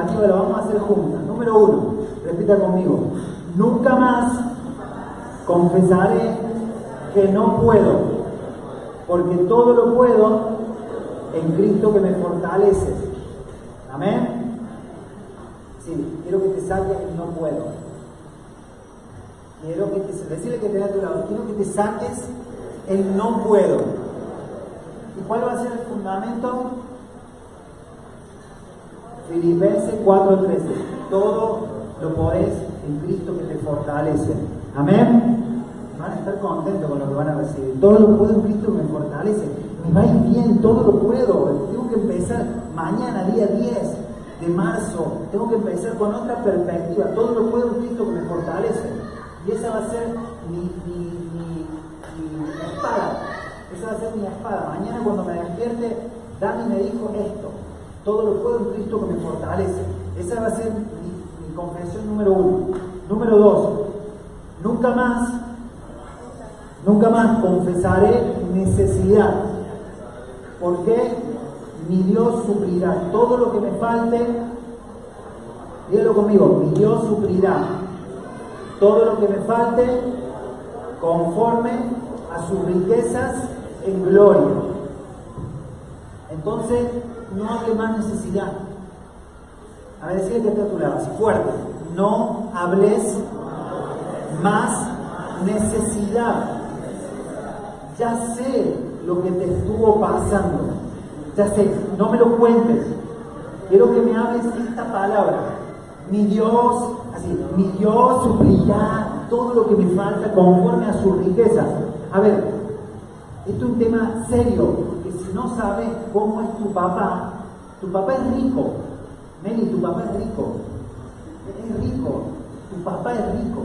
negativa, lo vamos a hacer juntas. Número uno, repita conmigo. Nunca más confesaré que no puedo, porque todo lo puedo en Cristo que me fortalece. Amén. Sí, quiero que te saques y no puedo. Quiero que te decirle que te a tu lado, quiero que te saques el no puedo. ¿Y cuál va a ser el fundamento? Filipenses 4:13. Todo lo podés en Cristo que te fortalece. Amén. Van a estar contentos con lo que van a recibir. Todo lo puedo en Cristo que me fortalece. Me va a ir bien, todo lo puedo. Tengo que empezar mañana, día 10 de marzo. Tengo que empezar con otra perspectiva. Todo lo puedo en Cristo que me fortalece. Y esa va a ser mi, mi, espada. Esa va a ser mi espada. Mañana cuando me despierte, Dani me dijo esto. Todo lo puedo en Cristo que me fortalece. Esa va a ser mi, confesión número uno. Número dos, nunca más, nunca más confesaré necesidad. Porque mi Dios suplirá todo lo que me falte. Dígalo conmigo, mi Dios suplirá todo lo que me falte conforme a sus riquezas en gloria. Entonces, no hable más necesidad. A ver, está a tu lado, fuerte. No hables más necesidad. Ya sé lo que te estuvo pasando. Ya sé, no me lo cuentes. Quiero que me hables esta palabra. Mi Dios, así, mi Dios suplirá todo lo que me falta conforme a sus riquezas. A ver, esto es un tema serio, no sabes cómo es tu papá, tu papá es rico. Meli, tu papá es rico. Es rico. Tu papá es rico.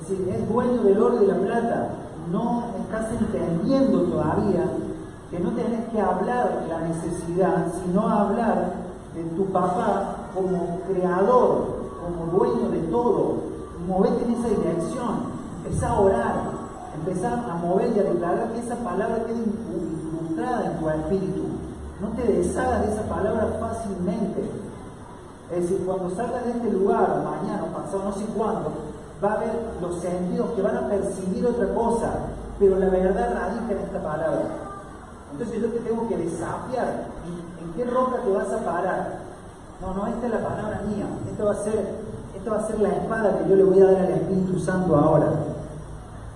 Es decir, es dueño del oro y de la plata. No estás entendiendo todavía que no tenés que hablar de la necesidad, sino hablar de tu papá como creador, como dueño de todo. Movete en esa dirección. Empezá a orar. Empezá a mover y a declarar que esa palabra quede incrustada en tu espíritu. No te deshagas de esa palabra fácilmente. Es decir, cuando salgas de este lugar, mañana pasado, no sé cuándo, va a haber los sentidos que van a percibir otra cosa, pero la verdad radica en esta palabra. Entonces yo te tengo que desafiar. ¿En qué roca te vas a parar? No, no, esta es la palabra mía. Esto va a ser, esto va a ser la espada que yo le voy a dar al Espíritu Santo ahora.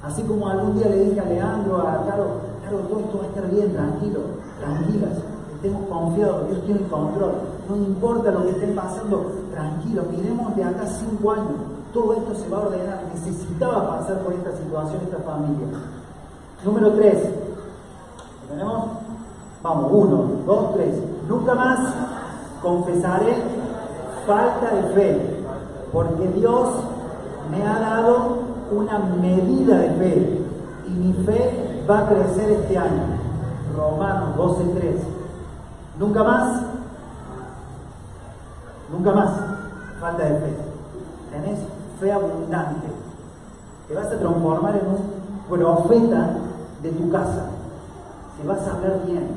Así como algún día le dije a Leandro, a Caro, Todo esto va a estar bien, tranquilo, tranquilas estemos confiados, Dios tiene el control. No importa lo que esté pasando, tranquilo, miremos de acá cinco años, todo esto se va a ordenar. Necesitaba pasar por esta situación esta familia. Número tres. ¿Tenemos? Vamos, uno, dos, tres. Nunca más confesaré falta de fe, porque Dios me ha dado una medida de fe y mi fe va a crecer este año. Romanos 12.3. Nunca más, nunca más falta de fe. Tenés fe abundante. Te vas a transformar en un profeta de tu casa. Te vas a ver bien.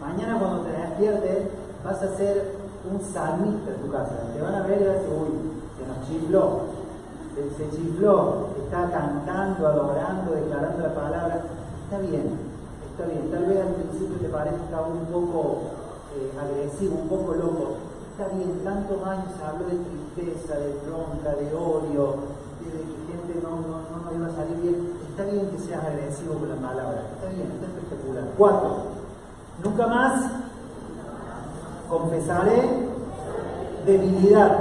Mañana cuando te despiertes vas a ser un salmista de tu casa. Te van a ver y vas a decir, uy, se nos chifló. Se, se chifló, está cantando, adorando, declarando la palabra. Está bien, está bien. Tal vez al principio te parezca un poco eh, agresivo, un poco loco. Está bien, tanto años habló de tristeza, de bronca, de odio, de que gente no, no, no iba a salir bien. Está bien que seas agresivo con la palabra, está bien, está espectacular. Cuatro, nunca más confesaré debilidad,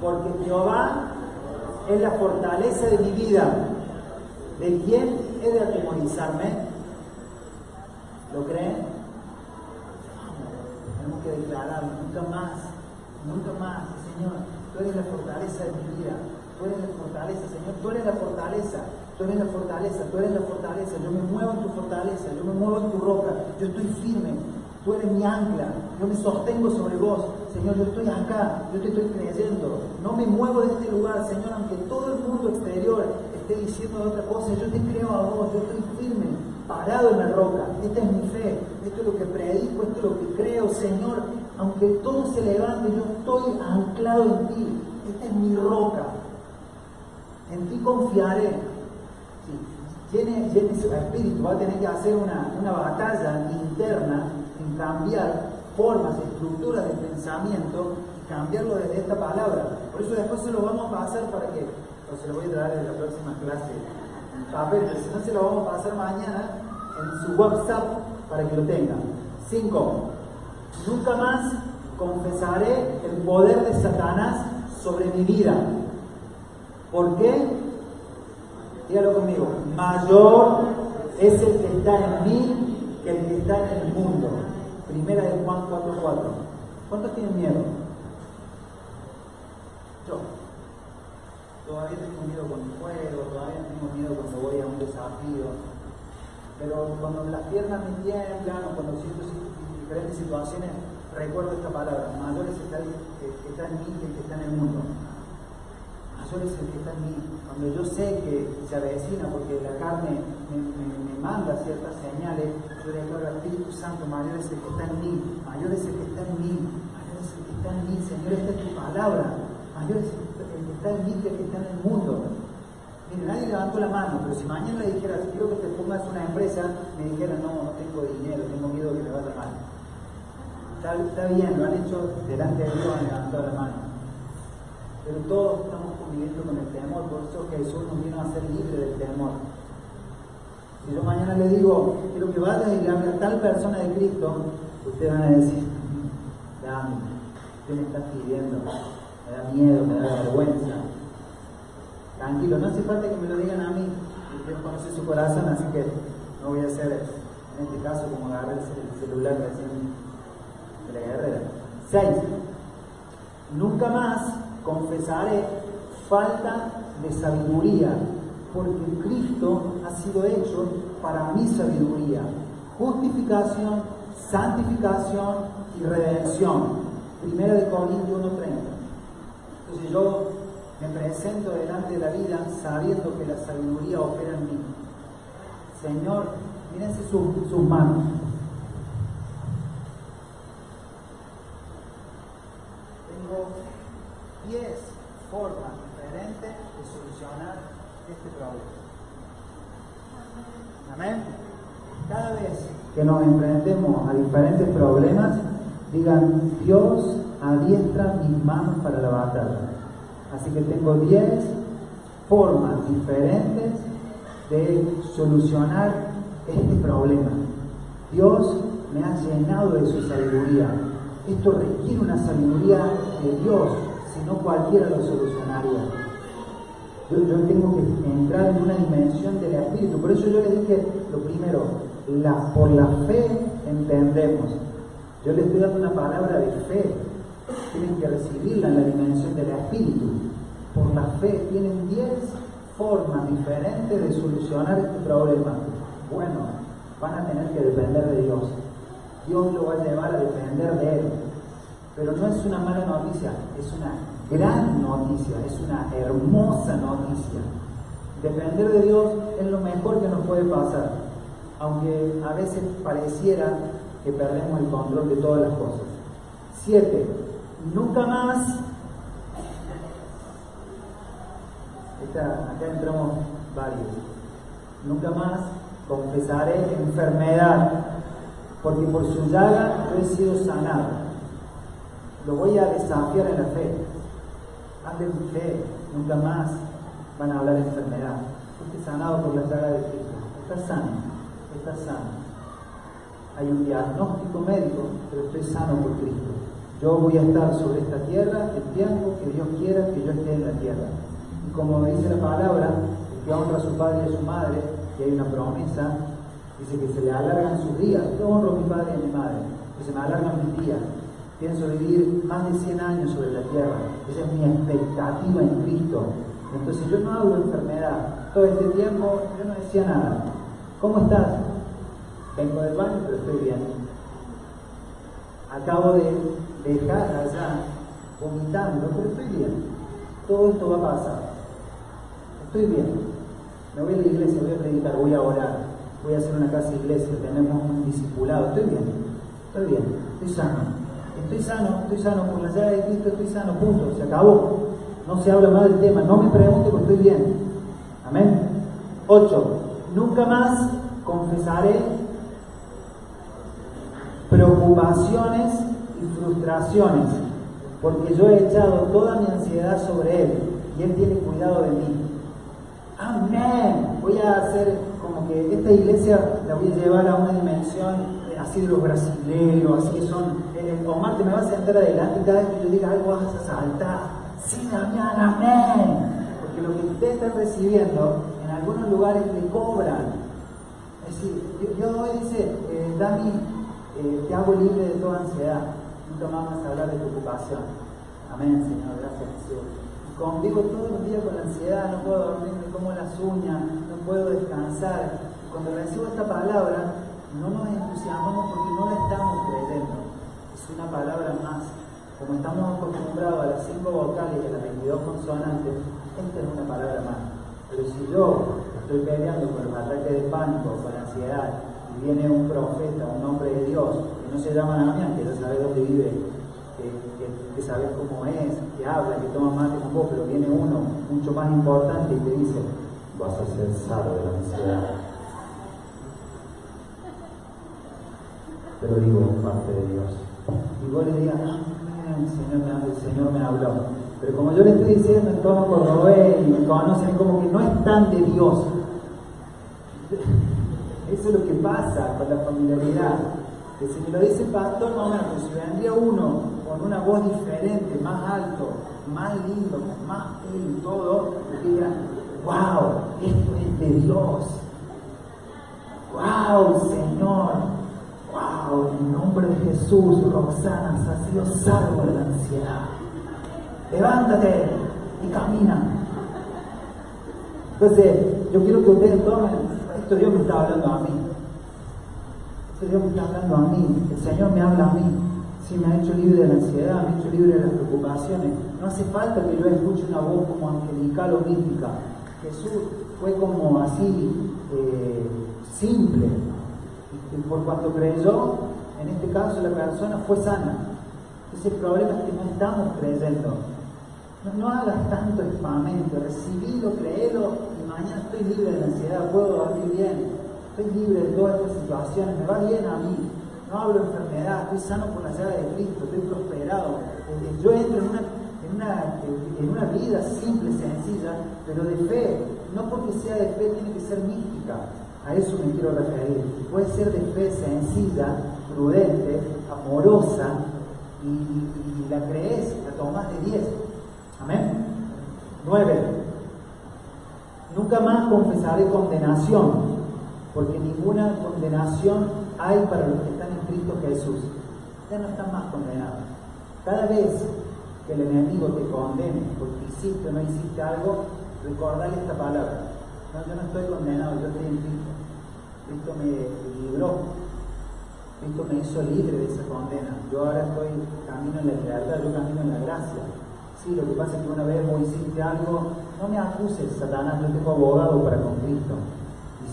porque Jehová es la fortaleza de mi vida. ¿De quién he de atemorizarme? ¿Lo creen? tenemos que declarar nunca más, nunca más, Señor, tú eres la fortaleza de mi vida, tú eres la fortaleza, Señor, tú eres la fortaleza, tú eres la fortaleza, tú eres la fortaleza, yo me muevo en tu fortaleza, yo me muevo en tu roca, yo estoy firme, tú eres mi ancla, yo me sostengo sobre vos, Señor, yo estoy acá, yo te estoy creyendo, no me muevo de este lugar, Señor, aunque todo el mundo exterior esté diciendo otra cosa, yo te creo a vos, yo estoy firme, parado en la roca. Esta es mi fe, esto es lo que predico, esto es lo que creo, Señor. Aunque todo se levante, yo confiado en ti, esta es mi roca, en ti confiaré. Sí. Llene, su espíritu, va a tener que hacer una, una batalla interna en cambiar formas, estructuras de pensamiento cambiarlo desde esta palabra. Por eso después se lo vamos a pasar para que, o se lo voy a dar en la próxima clase papel, pero si no se lo vamos a pasar mañana en su WhatsApp para que lo tengan. 5. Nunca más confesaré el poder de Satanás sobre mi vida. ¿Por qué? Dígalo conmigo. Mayor es el que está en mí que el que está en el mundo. Primera de Juan 4.4. ¿Cuántos tienen miedo? Yo. Todavía tengo miedo con el fuego, todavía tengo miedo cuando voy a un desafío. Pero cuando las piernas me tiemblan o cuando siento diferentes situaciones, recuerdo esta palabra, mayor es el que está en mí que el que está en el mundo. Mayor es el que está en mí. Cuando yo sé que se avecina porque la carne me, manda ciertas señales, yo digo al Espíritu Santo, mayor es el que está en mí, mayor es el que está en mí, mayor es el que está en mí, Señor, esta es tu palabra, mayor es el está mí que está en el mundo. Mire, nadie levantó la mano, pero si mañana le dijera, quiero que te pongas una empresa, me dijera, no, no tengo dinero, tengo miedo que me vaya mal. Está, bien, lo han hecho delante de Dios, han levantado la mano. Pero todos estamos conviviendo con el temor, por eso Jesús nos vino a ser libre del temor. Si yo mañana le digo, quiero que vayas y le hable a tal persona de Cristo, ustedes van a decir, dame, ¿qué me estás pidiendo? Me da miedo, me da vergüenza. Tranquilo, no hace falta que me lo digan a mí, usted no conoce su corazón, así que no voy a hacer en este caso como agarrar el celular recién la guerrera. 6. Nunca más confesaré falta de sabiduría, porque Cristo ha sido hecho para mi sabiduría, justificación, santificación y redención. Primera de Corintios 1.30. Entonces yo me presento delante de la vida sabiendo que la sabiduría opera en mí. Señor, mírense sus manos. tengo 10 formas diferentes de solucionar este problema. Amén. Cada vez que nos enfrentemos a diferentes problemas, digan, Dios adiestra mis manos para la batalla. Así que tengo 10 formas diferentes de solucionar este problema. Dios me ha llenado de su sabiduría esto requiere una sabiduría de Dios, si no cualquiera lo solucionaría. Yo, tengo que entrar en una dimensión del Espíritu. Por eso yo les dije lo primero, por la fe entendemos. Yo les estoy dando una palabra de fe. Tienen que recibirla en la dimensión del Espíritu. Por la fe tienen 10 formas diferentes de solucionar este problema. Bueno, van a tener que depender de Dios. Dios lo va a llevar a depender de Él. Pero no es una mala noticia, es una gran noticia, es una hermosa noticia. Depender de Dios es lo mejor que nos puede pasar, aunque a veces pareciera que perdemos el control de todas las cosas. Siete, nunca más, acá entramos varios, nunca más confesaré enfermedad porque por su llaga yo he sido sanado. Lo voy a desafiar en la fe. Anden fe, nunca más van a hablar de enfermedad. Estoy sanado por la llaga de Cristo. Está sano, está sano. Hay un diagnóstico médico, pero estoy sano por Cristo. Yo voy a estar sobre esta tierra el tiempo que Dios quiera que yo esté en la tierra. Y como dice la palabra, el que honra a su padre y a su madre, y hay una promesa, Dice que se le alargan sus días. Yo honro a mi padre y a mi madre, que se me alargan mis días. Pienso vivir más de 100 años sobre la tierra. Esa es mi expectativa en Cristo. Entonces yo no hablo de enfermedad. Todo este tiempo yo no decía nada. ¿Cómo estás? Vengo del baño, pero estoy bien. Acabo de dejar allá vomitando, pero estoy bien. Todo esto va a pasar. Estoy bien. Me voy a la iglesia, voy a predicar, voy a orar voy a hacer una casa iglesia, tenemos un discipulado, estoy bien, estoy bien, estoy sano. Estoy sano, estoy sano, por la llave de Cristo estoy sano, punto, se acabó. No se habla más del tema, no me pregunte porque estoy bien. Amén. 8. Nunca más confesaré preocupaciones y frustraciones, porque yo he echado toda mi ansiedad sobre Él y Él tiene cuidado de mí. Amén. Voy a hacer como que esta iglesia la voy a llevar a una dimensión así de los brasileños, así que son. Eh, Omar, te me vas a sentar adelante cada vez que yo diga algo vas a saltar. Sí, Damián, amén. Porque lo que ustedes están recibiendo, en algunos lugares le cobran. Es decir, yo, hoy dice, eh, Dami, eh, te hago libre de toda ansiedad. Vas a hablar de preocupación. Amén, Señor, gracias Jesús convivo todos los días con ansiedad, no puedo dormir, me como las uñas, no puedo descansar. Cuando recibo esta palabra, no nos entusiasmamos porque no la estamos creyendo. Es una palabra más. Como estamos acostumbrados a las cinco vocales y a las 22 consonantes, esta es una palabra más. Pero si yo estoy peleando con los ataques de pánico, con ansiedad, y viene un profeta, un hombre de Dios, no se llama Damián, que ya sabe dónde vive, que, sabes cómo es, que habla, que toma mate con vos, pero viene uno mucho más importante y te dice, vas a ser salvo de la ansiedad. Pero digo, parte de Dios. Y vos le digas, me, el Señor me habló. Pero como yo le estoy diciendo en tono cordobés y me conocen como que no es tan de Dios. Eso es lo que pasa con la familiaridad. Que si me lo dice el pastor, no, no, si vendría uno con una voz diferente, más alto, más lindo, más pelo y todo, diga, wow, esto es de Dios. Wow, Señor. Wow, en nombre de Jesús, Roxana, ha sido salvo de la ansiedad. Levántate y camina. Entonces, yo quiero que ustedes tomen, esto Dios me está hablando a mí. Esto Dios me está hablando a mí, el Señor me habla a mí si me ha hecho libre de la ansiedad, me ha hecho libre de las preocupaciones. No hace falta que yo escuche una voz como angelical o mística. Jesús fue como así, eh, simple. Por cuanto creyó, en este caso la persona fue sana. Ese problema es que no estamos creyendo. No, hagas tanto espamento, recibilo, créelo y mañana estoy libre de la ansiedad, puedo dormir bien, libre de todas estas situaciones, me va bien a mí, no hablo enfermedad, estoy sano por la llave de Cristo, estoy prosperado. Yo entro en una, en una, en una vida simple, sencilla, pero de fe. No porque sea de fe tiene que ser mística. A eso me quiero referir. Puede ser de fe sencilla, prudente, amorosa, y, la crees, la tomas de 10. Amén. 9. Nunca más confesaré condenación, porque ninguna condenación hay para los que están en Cristo Jesús. Ya no están más condenados. Cada vez que el enemigo te condene porque hiciste o no hiciste algo, recordale esta palabra. Yo no estoy condenado, yo estoy en Cristo. Cristo me libró. Cristo me hizo libre de esa condena. Yo ahora estoy camino en la libertad, yo camino en la gracia. Sí, lo que pasa es que una vez vos hiciste algo, no me acuses, Satanás, yo tengo abogado para con Cristo.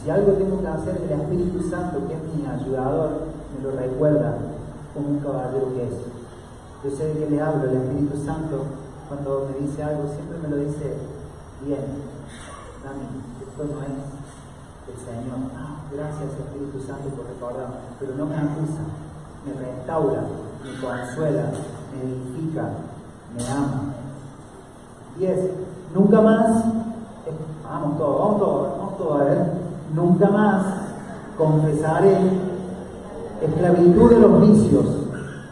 Si algo tengo que hacer, el Espíritu Santo, que es mi ayudador, me lo recuerda como un caballero que es. Yo sé de qué le hablo, el Espíritu Santo, cuando me dice algo, siempre me lo dice bien. Dani, esto no es el Señor. Ah, gracias Espíritu Santo por recordarme. Pero no me acusa, me restaura, me consuela, me edifica, me ama. Diez, nunca más, eh, vamos todos, vamos todos, vamos todos a ver nunca más confesaré esclavitud de los vicios,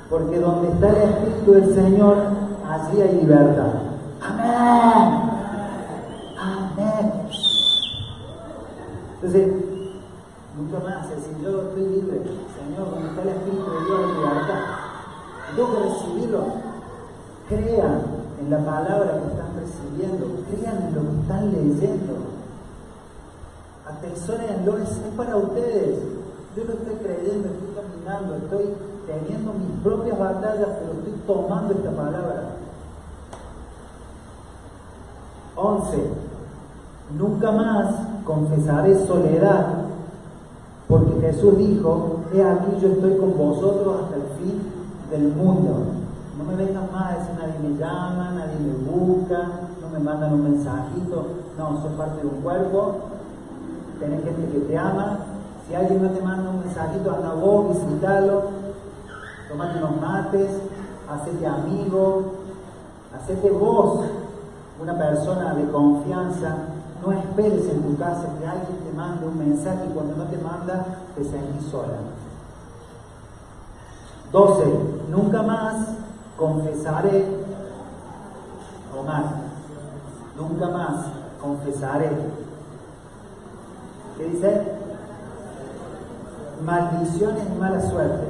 porque donde está el Espíritu del Señor, allí hay libertad. Amén. Amén. Entonces, nunca más, es decir, yo estoy libre, Señor, donde está el Espíritu de Dios hay libertad. Tengo que recibirlo. Crean en la palabra que están recibiendo, crean en lo que están leyendo Atesórenlo, es, es para ustedes. Yo lo estoy creyendo, estoy caminando, estoy teniendo mis propias batallas, pero estoy tomando esta palabra. 11. Nunca más confesaré soledad, porque Jesús dijo, he aquí yo estoy con vosotros hasta el fin del mundo. No me vengan más a decir nadie me llama, nadie me busca, no me mandan un mensajito. No, sos parte de un cuerpo, tenés gente que te ama. Si alguien no te manda un mensajito, anda vos, visitalo, tomate unos mates, hacete amigo, hacete vos una persona de confianza. No esperes en tu casa que alguien te mande un mensaje y cuando no te manda te sentís sola. 12. Nunca más confesaré, Omar, nunca más confesaré. ¿Qué dice? Maldiciones y mala suerte.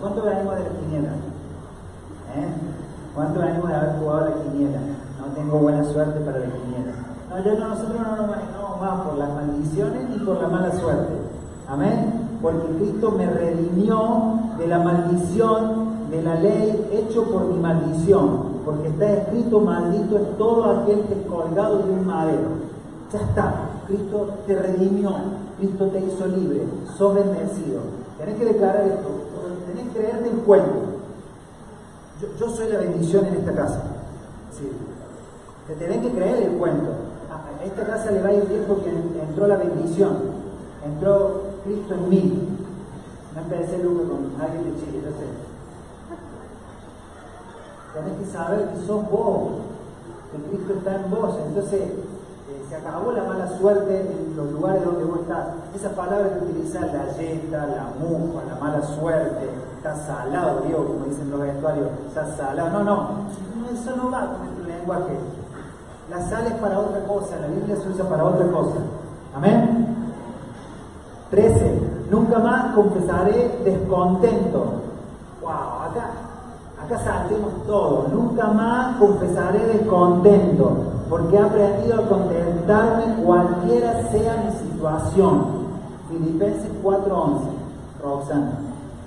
¿Cuánto venimos de la quiniela? ¿Eh? ¿Cuánto venimos de haber jugado la quiniela? No tengo buena suerte para la quiniela. No, yo no, nosotros no nos manejamos más por las maldiciones ni por la mala suerte. Amén. Porque Cristo me redimió de la maldición de la ley hecho por mi maldición. Porque está escrito, maldito es todo aquel que es colgado de un madero. Ya está. Cristo te redimió. Cristo te hizo libre. Sos bendecido. Tenés que declarar esto. Tenés que creerte el cuento. Yo, soy la bendición en esta casa. Sí. Te tenés que creer el cuento. A esta casa le va a ir bien porque entró la bendición. Entró Cristo en mí. No empecé nunca con alguien de Chile, yo sé. Tenés que saber que sos vos, que Cristo está en vos. Entonces, se acabó la mala suerte en los lugares donde vos estás. Esa palabra que utilizas, la yeta, la mufa, la mala suerte, está salado, Dios, como dicen los vestuarios, está salado. No, no, eso no va con este lenguaje. La sal es para otra cosa, la Biblia se usa para otra cosa. Amén. 13. Nunca más confesaré descontento. Wow, acá, acá saltemos todo. Nunca más confesaré descontento, porque he aprendido a contentarme cualquiera sea mi situación. Filipenses 4:11. Roxana,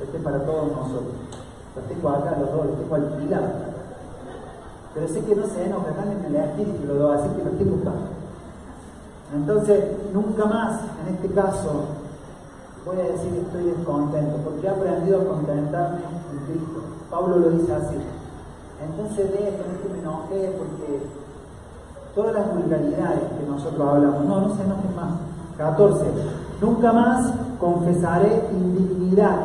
este es para todos nosotros. Los tengo acá, los dos, los tengo alquilados. Pero sé que no se enoja, en el espíritu, lo debo así que lo estoy buscando. Entonces, nunca más, en este caso, voy a decir que estoy descontento, porque he aprendido a contentarme en Cristo. Pablo lo dice así. Entonces es que me enojé, porque todas las vulgaridades que nosotros hablamos, no, no se enojen más. 14. Nunca más confesaré indignidad,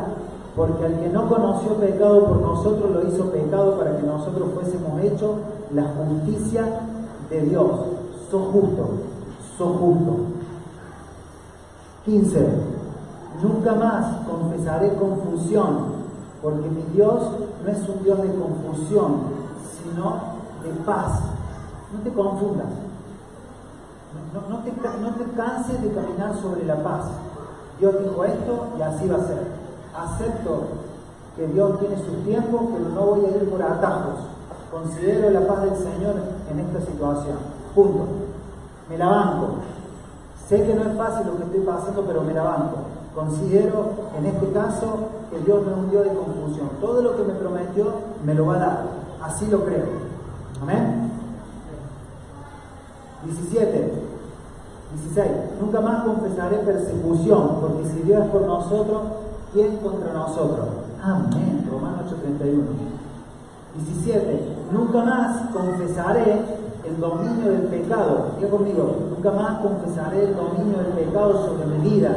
porque al que no conoció pecado por nosotros lo hizo pecado para que nosotros fuésemos hechos la justicia de Dios. Sos justo, sos justo. 15. Nunca más confesaré confusión, porque mi Dios no es un Dios de confusión, sino de paz. No te confundas. No, te, te canses de caminar sobre la paz. Dios dijo esto y así va a ser. Acepto que Dios tiene su tiempo, pero no voy a ir por atajos. Considero la paz del Señor en esta situación. Punto. Me la banco. Sé que no es fácil lo que estoy pasando, pero me la banco. Considero en este caso que Dios no es un Dios de confusión. Todo lo que me prometió me lo va a dar. Así lo creo. Amén. 17. 16. Nunca más confesaré persecución, porque si Dios es por nosotros, ¿quién contra nosotros? Amén. Romanos 8:31. 17. Nunca más confesaré el dominio del pecado. Diga conmigo, nunca más confesaré el dominio del pecado sobre mi vida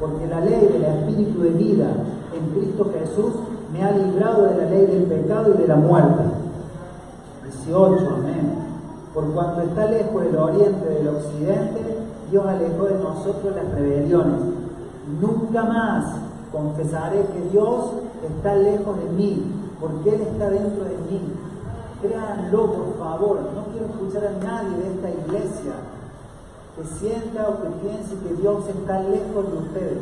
porque la ley del espíritu de vida en Cristo Jesús me ha librado de la ley del pecado y de la muerte. 18, amén. Por cuanto está lejos el oriente del occidente, Dios alejó de nosotros las rebeliones. Nunca más confesaré que Dios está lejos de mí, porque Él está dentro de mí. Créanlo, por favor. No quiero escuchar a nadie de esta iglesia que sienta o que piense que Dios está lejos de ustedes.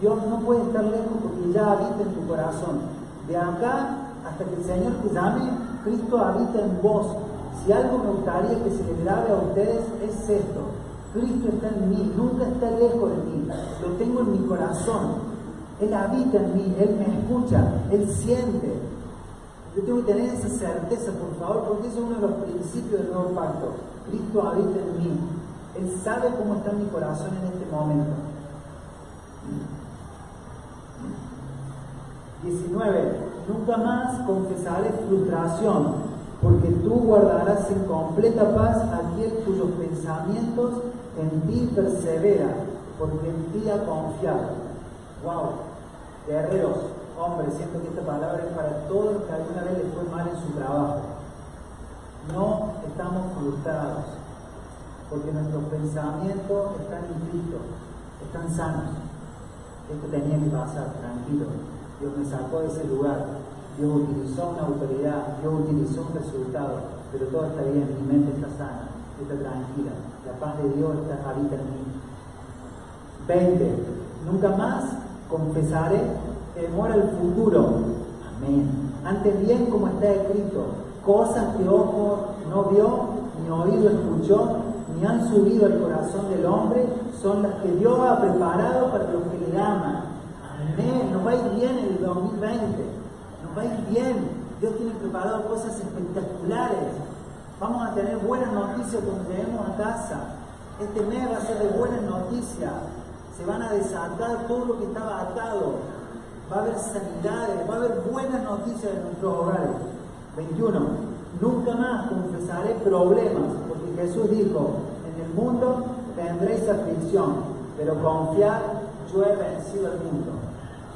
Dios no puede estar lejos porque ya habita en tu corazón. De acá hasta que el Señor te llame, Cristo habita en vos. Si algo me gustaría que se le grabe a ustedes es esto. Cristo está en mí, nunca está lejos de mí. Lo tengo en mi corazón. Él habita en mí, Él me escucha, Él siente. Yo tengo que tener esa certeza, por favor, porque eso es uno de los principios del nuevo pacto. Cristo habita en mí. Él sabe cómo está mi corazón en este momento. 19. Nunca más confesaré frustración, porque tú guardarás en completa paz aquel cuyos pensamientos en ti persevera, porque en ti ha confiado. ¡Wow! Guerreros, hombres, siento que esta palabra es para todos los que alguna vez les fue mal en su trabajo. No estamos frustrados, porque nuestros pensamientos están Cristo, están sanos. Esto tenía que pasar, tranquilo. Dios me sacó de ese lugar. Dios utilizó una autoridad, Dios utilizó un resultado, pero todo está bien, mi mente está sana, está tranquila. La paz de Dios está, habita en mí. 20. Nunca más confesaré que demora el futuro. Amén. Antes bien como está escrito, cosas que ojo no vio, ni oído escuchó, ni han subido al corazón del hombre, son las que Dios ha preparado para los que le aman. Amén. Nos va a ir bien en el 2020. Va a ir bien. Dios tiene preparado cosas espectaculares. Vamos a tener buenas noticias cuando lleguemos a casa. Este mes va a ser de buenas noticias. Se van a desatar todo lo que estaba atado. Va a haber sanidades, va a haber buenas noticias en nuestros hogares. 21. Nunca más confesaré problemas, porque Jesús dijo, en el mundo tendréis aflicción, pero confiar, yo he vencido el mundo.